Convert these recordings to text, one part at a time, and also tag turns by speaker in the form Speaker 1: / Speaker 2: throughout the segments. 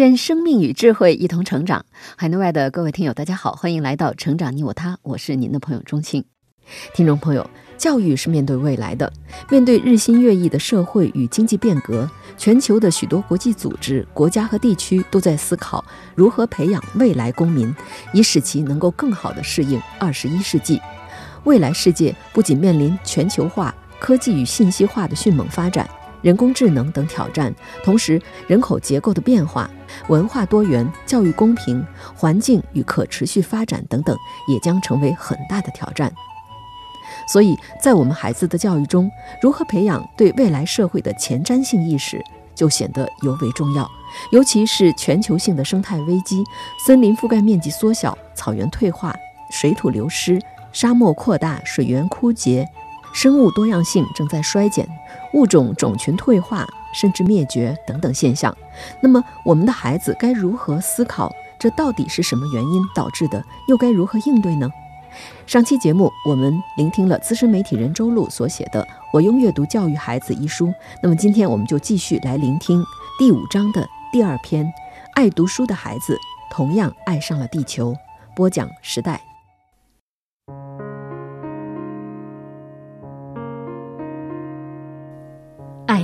Speaker 1: 愿生命与智慧一同成长。海内外的各位听友，大家好，欢迎来到《成长你我他》，我是您的朋友钟庆。听众朋友，教育是面对未来的，面对日新月异的社会与经济变革，全球的许多国际组织、国家和地区都在思考如何培养未来公民，以使其能够更好地适应二十一世纪。未来世界不仅面临全球化、科技与信息化的迅猛发展。人工智能等挑战，同时人口结构的变化、文化多元、教育公平、环境与可持续发展等等，也将成为很大的挑战。所以在我们孩子的教育中，如何培养对未来社会的前瞻性意识，就显得尤为重要。尤其是全球性的生态危机，森林覆盖面积缩小，草原退化，水土流失，沙漠扩大，水源枯竭，生物多样性正在衰减。物种种群退化甚至灭绝等等现象，那么我们的孩子该如何思考？这到底是什么原因导致的？又该如何应对呢？上期节目我们聆听了资深媒体人周璐所写的《我用阅读教育孩子》一书，那么今天我们就继续来聆听第五章的第二篇：爱读书的孩子同样爱上了地球。播讲时代。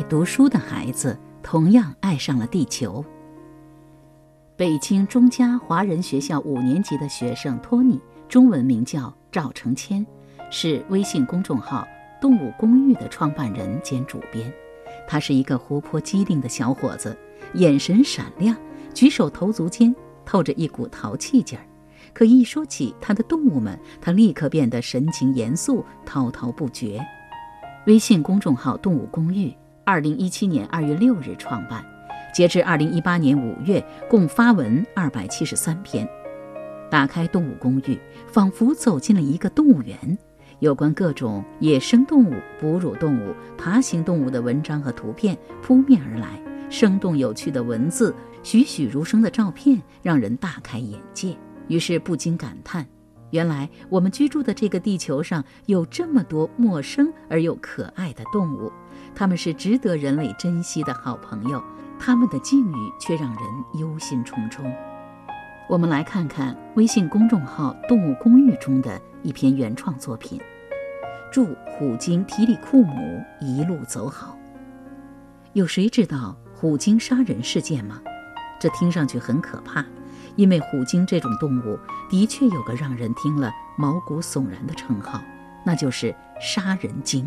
Speaker 2: 读书的孩子同样爱上了地球。北京中嘉华人学校五年级的学生托尼，中文名叫赵成谦，是微信公众号“动物公寓”的创办人兼主编。他是一个活泼机灵的小伙子，眼神闪亮，举手投足间透着一股淘气劲儿。可一说起他的动物们，他立刻变得神情严肃，滔滔不绝。微信公众号“动物公寓”。二零一七年二月六日创办，截至二零一八年五月，共发文二百七十三篇。打开动物公寓，仿佛走进了一个动物园。有关各种野生动物、哺乳动物、爬行动物的文章和图片扑面而来，生动有趣的文字，栩栩如生的照片，让人大开眼界。于是不禁感叹：原来我们居住的这个地球上有这么多陌生而又可爱的动物。他们是值得人类珍惜的好朋友，他们的境遇却让人忧心忡忡。我们来看看微信公众号“动物公寓”中的一篇原创作品：祝虎鲸提里库姆一路走好。有谁知道虎鲸杀人事件吗？这听上去很可怕，因为虎鲸这种动物的确有个让人听了毛骨悚然的称号，那就是“杀人鲸”。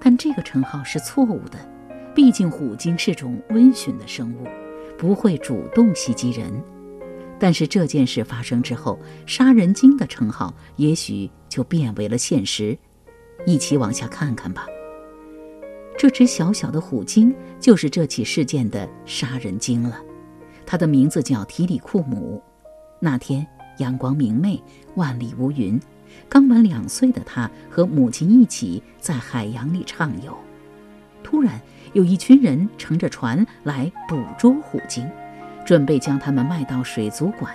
Speaker 2: 但这个称号是错误的，毕竟虎鲸是种温驯的生物，不会主动袭击人。但是这件事发生之后，杀人鲸的称号也许就变为了现实。一起往下看看吧。这只小小的虎鲸就是这起事件的杀人鲸了，它的名字叫提里库姆。那天阳光明媚，万里无云。刚满两岁的他和母亲一起在海洋里畅游，突然有一群人乘着船来捕捉虎鲸，准备将它们卖到水族馆。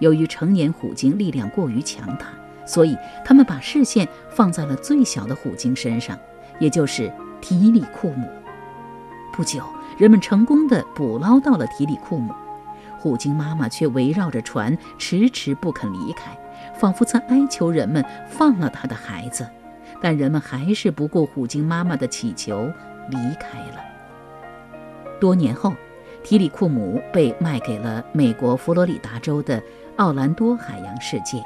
Speaker 2: 由于成年虎鲸力量过于强大，所以他们把视线放在了最小的虎鲸身上，也就是提里库姆。不久，人们成功的捕捞到了提里库姆，虎鲸妈妈却围绕着船迟迟不肯离开。仿佛在哀求人们放了他的孩子，但人们还是不顾虎鲸妈妈的祈求离开了。多年后，提里库姆被卖给了美国佛罗里达州的奥兰多海洋世界。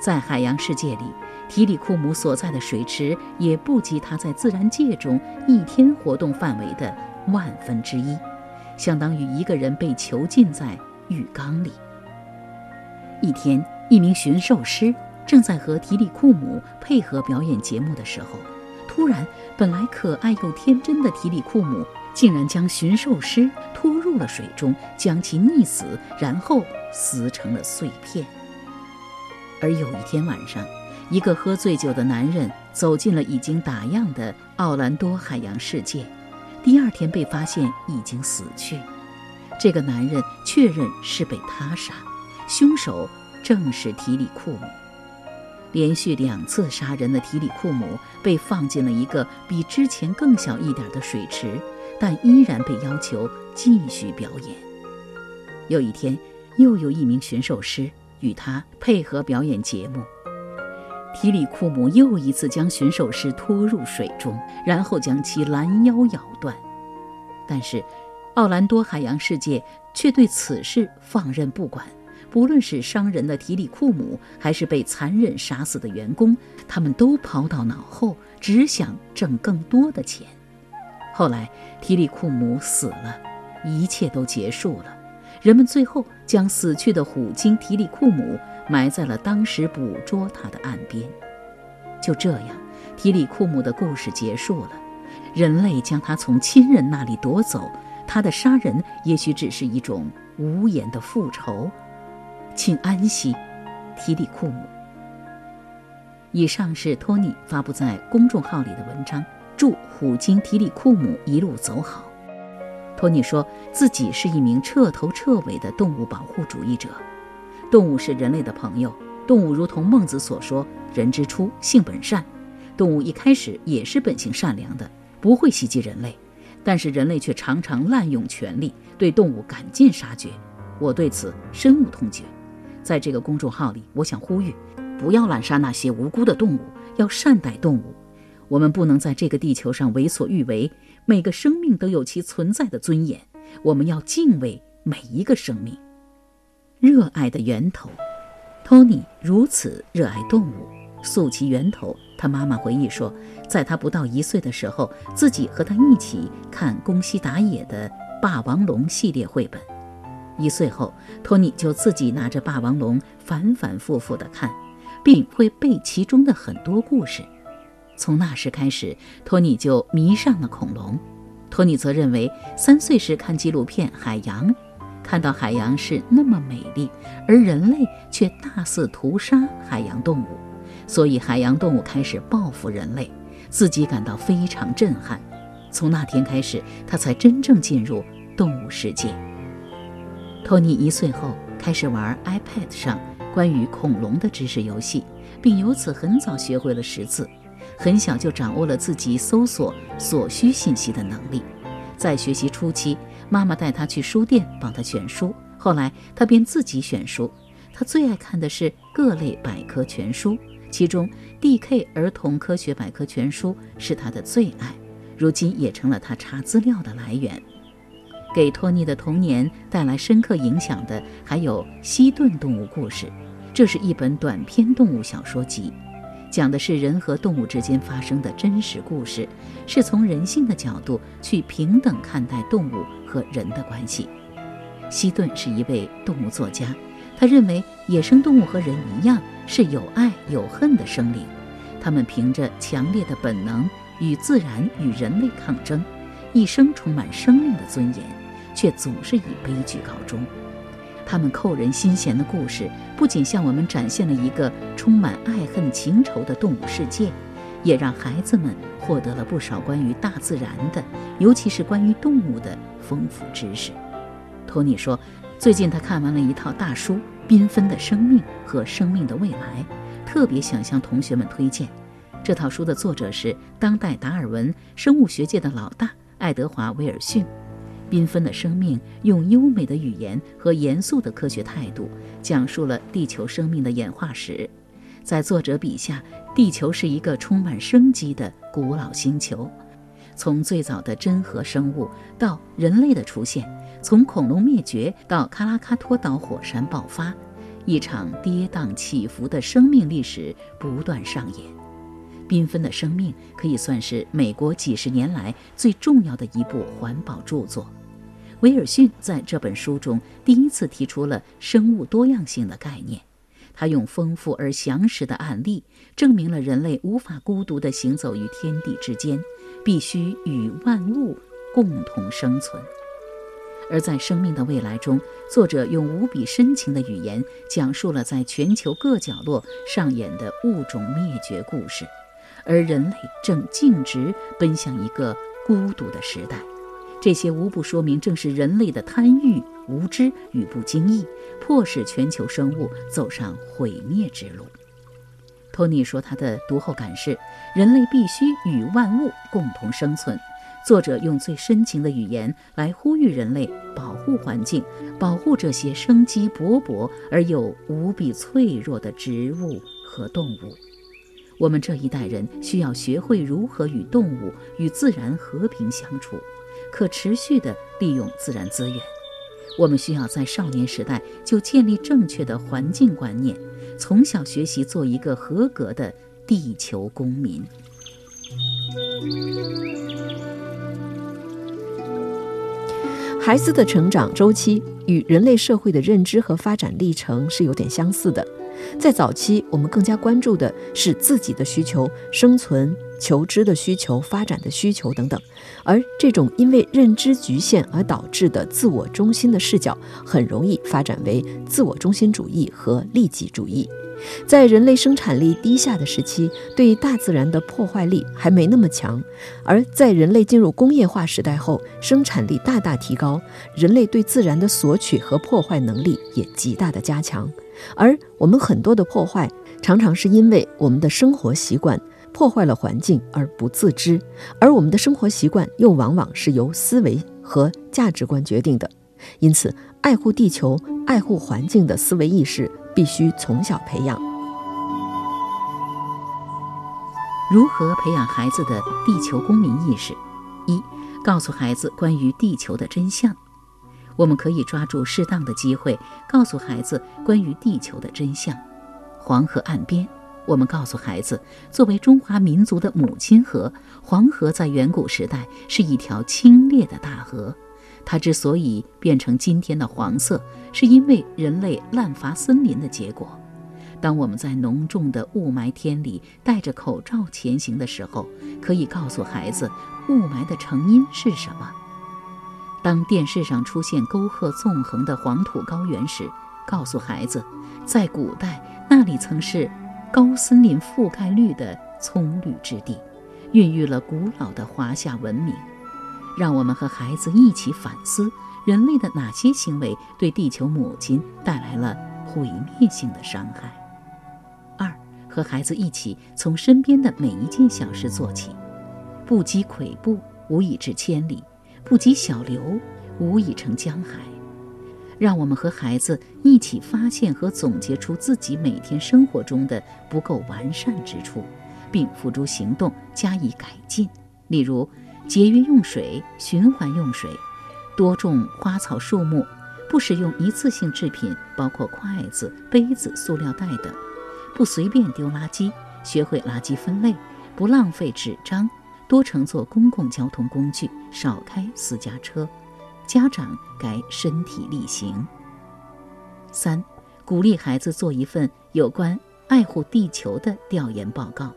Speaker 2: 在海洋世界里，提里库姆所在的水池也不及他在自然界中一天活动范围的万分之一，相当于一个人被囚禁在浴缸里。一天。一名驯兽师正在和提里库姆配合表演节目的时候，突然，本来可爱又天真的提里库姆，竟然将驯兽师拖入了水中，将其溺死，然后撕成了碎片。而有一天晚上，一个喝醉酒的男人走进了已经打烊的奥兰多海洋世界，第二天被发现已经死去。这个男人确认是被他杀，凶手正是提里库姆。连续两次杀人的提里库姆被放进了一个比之前更小一点的水池，但依然被要求继续表演。有一天，又有一名驯兽师与他配合表演节目。提里库姆又一次将驯兽师拖入水中，然后将其拦腰咬断。但是，奥兰多海洋世界却对此事放任不管。不论是伤人的提里库姆，还是被残忍杀死的员工，他们都抛到脑后，只想挣更多的钱。后来，提里库姆死了，一切都结束了。人们最后将死去的虎鲸提里库姆埋在了当时捕捉他的岸边。就这样，提里库姆的故事结束了。人类将他从亲人那里夺走，他的杀人也许只是一种无言的复仇。请安息，提里库姆。以上是托尼发布在公众号里的文章，祝虎鲸提里库姆一路走好。托尼说自己是一名彻头彻尾的动物保护主义者，动物是人类的朋友，动物如同孟子所说“人之初，性本善”，动物一开始也是本性善良的，不会袭击人类，但是人类却常常滥用权力，对动物赶尽杀绝。我对此深恶痛绝。在这个公众号里，我想呼吁，不要滥杀那些无辜的动物，要善待动物。我们不能在这个地球上为所欲为，每个生命都有其存在的尊严。我们要敬畏每一个生命。热爱的源头，托尼如此热爱动物，溯其源头。他妈妈回忆说，在他不到一岁的时候，自己和他一起看宫西达也的《霸王龙》系列绘本。一岁后，托尼就自己拿着《霸王龙》反反复复地看，并会背其中的很多故事。从那时开始，托尼就迷上了恐龙。托尼则认为，三岁时看纪录片《海洋》，看到海洋是那么美丽，而人类却大肆屠杀海洋动物，所以海洋动物开始报复人类，自己感到非常震撼。从那天开始，他才真正进入动物世界。托尼一岁后开始玩 iPad 上关于恐龙的知识游戏，并由此很早学会了识字。很小就掌握了自己搜索所需信息的能力。在学习初期，妈妈带他去书店帮他选书，后来他便自己选书。他最爱看的是各类百科全书，其中 DK 儿童科学百科全书是他的最爱，如今也成了他查资料的来源。给托尼的童年带来深刻影响的，还有《西顿动物故事》，这是一本短篇动物小说集，讲的是人和动物之间发生的真实故事，是从人性的角度去平等看待动物和人的关系。西顿是一位动物作家，他认为野生动物和人一样是有爱有恨的生灵，他们凭着强烈的本能与自然与人类抗争，一生充满生命的尊严。却总是以悲剧告终。他们扣人心弦的故事，不仅向我们展现了一个充满爱恨情仇的动物世界，也让孩子们获得了不少关于大自然的，尤其是关于动物的丰富知识。托尼说，最近他看完了一套大书《缤纷的生命和生命的未来》，特别想向同学们推荐。这套书的作者是当代达尔文生物学界的老大爱德华·威尔逊。缤纷的生命用优美的语言和严肃的科学态度讲述了地球生命的演化史。在作者笔下，地球是一个充满生机的古老星球。从最早的真核生物到人类的出现，从恐龙灭绝到喀拉喀托岛火山爆发，一场跌宕起伏的生命历史不断上演。缤纷的生命可以算是美国几十年来最重要的一部环保著作。威尔逊在这本书中第一次提出了生物多样性的概念，他用丰富而详实的案例，证明了人类无法孤独地行走于天地之间，必须与万物共同生存。而在生命的未来中，作者用无比深情的语言，讲述了在全球各角落上演的物种灭绝故事，而人类正径直奔向一个孤独的时代。这些无不说明，正是人类的贪欲、无知与不经意，迫使全球生物走上毁灭之路。托尼说，他的读后感是：人类必须与万物共同生存。作者用最深情的语言来呼吁人类保护环境，保护这些生机勃勃而又无比脆弱的植物和动物。我们这一代人需要学会如何与动物、与自然和平相处。可持续地利用自然资源，我们需要在少年时代就建立正确的环境观念，从小学习做一个合格的地球公民。
Speaker 1: 孩子的成长周期与人类社会的认知和发展历程是有点相似的。在早期，我们更加关注的是自己的需求、生存、求知的需求、发展的需求等等，而这种因为认知局限而导致的自我中心的视角，很容易发展为自我中心主义和利己主义。在人类生产力低下的时期，对大自然的破坏力还没那么强；而在人类进入工业化时代后，生产力大大提高，人类对自然的索取和破坏能力也极大的加强。而我们很多的破坏，常常是因为我们的生活习惯破坏了环境而不自知，而我们的生活习惯又往往是由思维和价值观决定的。因此，爱护地球、爱护环境的思维意识必须从小培养。
Speaker 2: 如何培养孩子的地球公民意识？一、告诉孩子关于地球的真相。我们可以抓住适当的机会，告诉孩子关于地球的真相。黄河岸边，我们告诉孩子，作为中华民族的母亲河，黄河在远古时代是一条清冽的大河。它之所以变成今天的黄色，是因为人类滥伐森林的结果。当我们在浓重的雾霾天里戴着口罩前行的时候，可以告诉孩子，雾霾的成因是什么。当电视上出现沟壑纵横的黄土高原时，告诉孩子，在古代那里曾是高森林覆盖率的葱绿之地，孕育了古老的华夏文明。让我们和孩子一起反思，人类的哪些行为对地球母亲带来了毁灭性的伤害。二，和孩子一起从身边的每一件小事做起，不积跬步，无以至千里。不积小流，无以成江海。让我们和孩子一起发现和总结出自己每天生活中的不够完善之处，并付诸行动加以改进。例如，节约用水、循环用水，多种花草树木，不使用一次性制品，包括筷子、杯子、塑料袋等，不随便丢垃圾，学会垃圾分类，不浪费纸张。多乘坐公共交通工具，少开私家车。家长该身体力行。三、鼓励孩子做一份有关爱护地球的调研报告。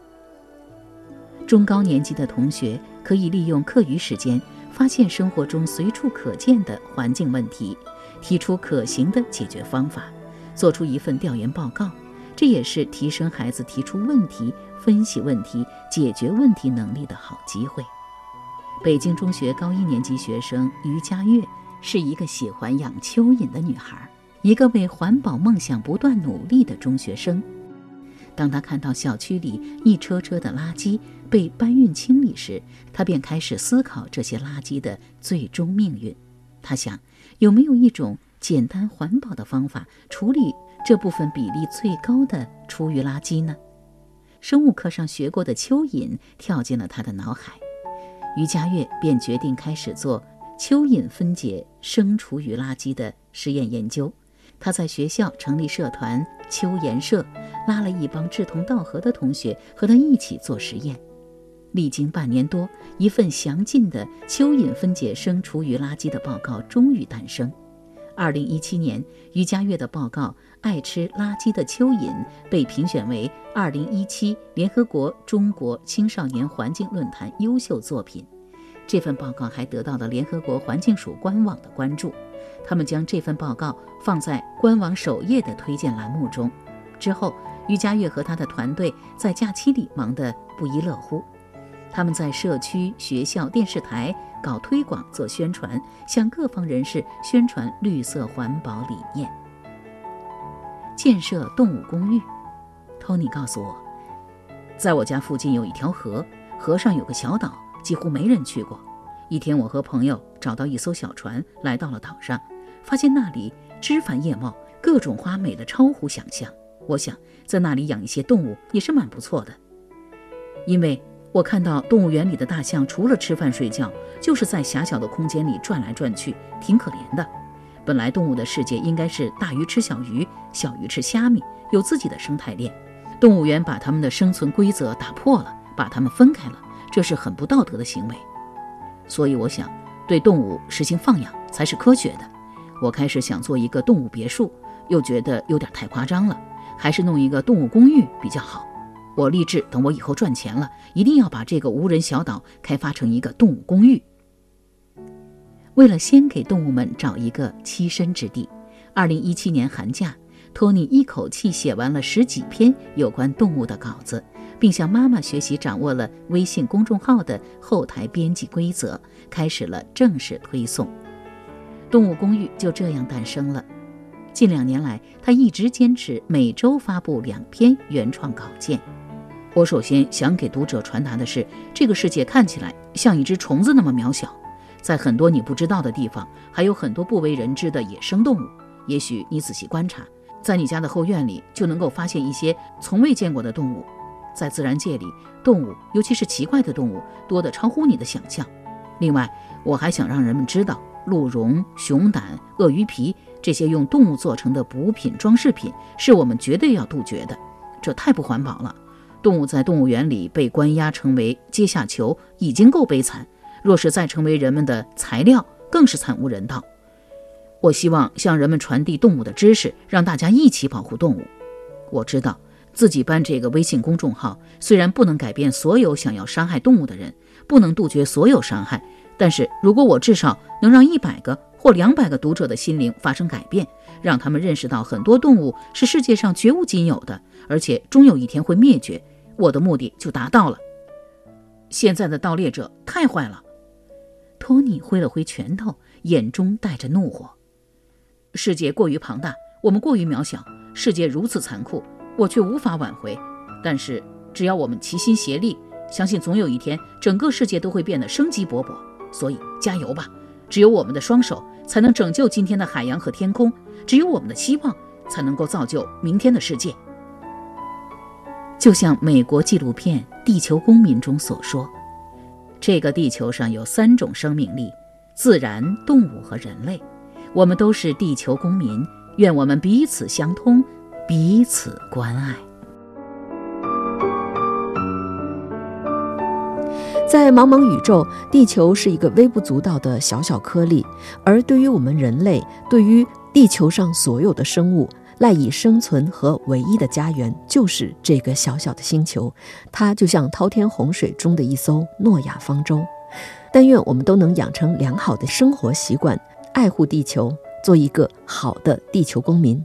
Speaker 2: 中高年级的同学可以利用课余时间，发现生活中随处可见的环境问题，提出可行的解决方法，做出一份调研报告。这也是提升孩子提出问题。分析问题、解决问题能力的好机会。北京中学高一年级学生于佳悦是一个喜欢养蚯蚓的女孩，一个为环保梦想不断努力的中学生。当他看到小区里一车车的垃圾被搬运清理时，他便开始思考这些垃圾的最终命运。他想，有没有一种简单环保的方法处理这部分比例最高的厨余垃圾呢？生物课上学过的蚯蚓跳进了他的脑海，于佳悦便决定开始做蚯蚓分解生厨余垃圾的实验研究。他在学校成立社团“蚯蚓社”，拉了一帮志同道合的同学和他一起做实验。历经半年多，一份详尽的蚯蚓分解生厨余垃圾的报告终于诞生。二零一七年，于佳悦的报告《爱吃垃圾的蚯蚓》被评选为二零一七联合国中国青少年环境论坛优秀作品。这份报告还得到了联合国环境署官网的关注，他们将这份报告放在官网首页的推荐栏目中。之后，于佳悦和他的团队在假期里忙得不亦乐乎。他们在社区、学校、电视台搞推广、做宣传，向各方人士宣传绿色环保理念。建设动物公寓，托尼告诉我，在我家附近有一条河，河上有个小岛，几乎没人去过。一天，我和朋友找到一艘小船，来到了岛上，发现那里枝繁叶茂，各种花美得超乎想象。我想在那里养一些动物也是蛮不错的，因为。我看到动物园里的大象，除了吃饭睡觉，就是在狭小的空间里转来转去，挺可怜的。本来动物的世界应该是大鱼吃小鱼，小鱼吃虾米，有自己的生态链。动物园把它们的生存规则打破了，把它们分开了，这是很不道德的行为。所以我想，对动物实行放养才是科学的。我开始想做一个动物别墅，又觉得有点太夸张了，还是弄一个动物公寓比较好。我立志，等我以后赚钱了，一定要把这个无人小岛开发成一个动物公寓。为了先给动物们找一个栖身之地，二零一七年寒假，托尼一口气写完了十几篇有关动物的稿子，并向妈妈学习掌握了微信公众号的后台编辑规则，开始了正式推送。动物公寓就这样诞生了。近两年来，他一直坚持每周发布两篇原创稿件。我首先想给读者传达的是，这个世界看起来像一只虫子那么渺小，在很多你不知道的地方，还有很多不为人知的野生动物。也许你仔细观察，在你家的后院里就能够发现一些从未见过的动物。在自然界里，动物，尤其是奇怪的动物，多得超乎你的想象。另外，我还想让人们知道，鹿茸、熊胆、鳄鱼皮这些用动物做成的补品装饰品，是我们绝对要杜绝的。这太不环保了。动物在动物园里被关押成为阶下囚，已经够悲惨。若是再成为人们的材料，更是惨无人道。我希望向人们传递动物的知识，让大家一起保护动物。我知道自己办这个微信公众号，虽然不能改变所有想要伤害动物的人，不能杜绝所有伤害，但是如果我至少能让一百个或两百个读者的心灵发生改变，让他们认识到很多动物是世界上绝无仅有的，而且终有一天会灭绝。我的目的就达到了。现在的盗猎者太坏了，托尼挥了挥拳头，眼中带着怒火。世界过于庞大，我们过于渺小。世界如此残酷，我却无法挽回。但是只要我们齐心协力，相信总有一天，整个世界都会变得生机勃勃。所以加油吧！只有我们的双手才能拯救今天的海洋和天空，只有我们的希望才能够造就明天的世界。就像美国纪录片《地球公民》中所说，这个地球上有三种生命力：自然、动物和人类。我们都是地球公民，愿我们彼此相通，彼此关爱。
Speaker 1: 在茫茫宇宙，地球是一个微不足道的小小颗粒，而对于我们人类，对于地球上所有的生物。赖以生存和唯一的家园就是这个小小的星球，它就像滔天洪水中的一艘诺亚方舟。但愿我们都能养成良好的生活习惯，爱护地球，做一个好的地球公民。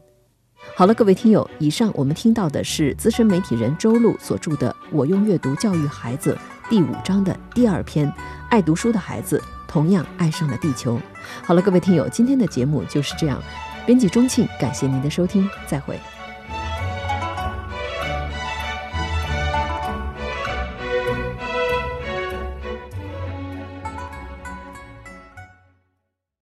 Speaker 1: 好了，各位听友，以上我们听到的是资深媒体人周璐所著的《我用阅读教育孩子》第五章的第二篇《爱读书的孩子同样爱上了地球》。好了，各位听友，今天的节目就是这样。编辑钟庆，感谢您的收听，再会。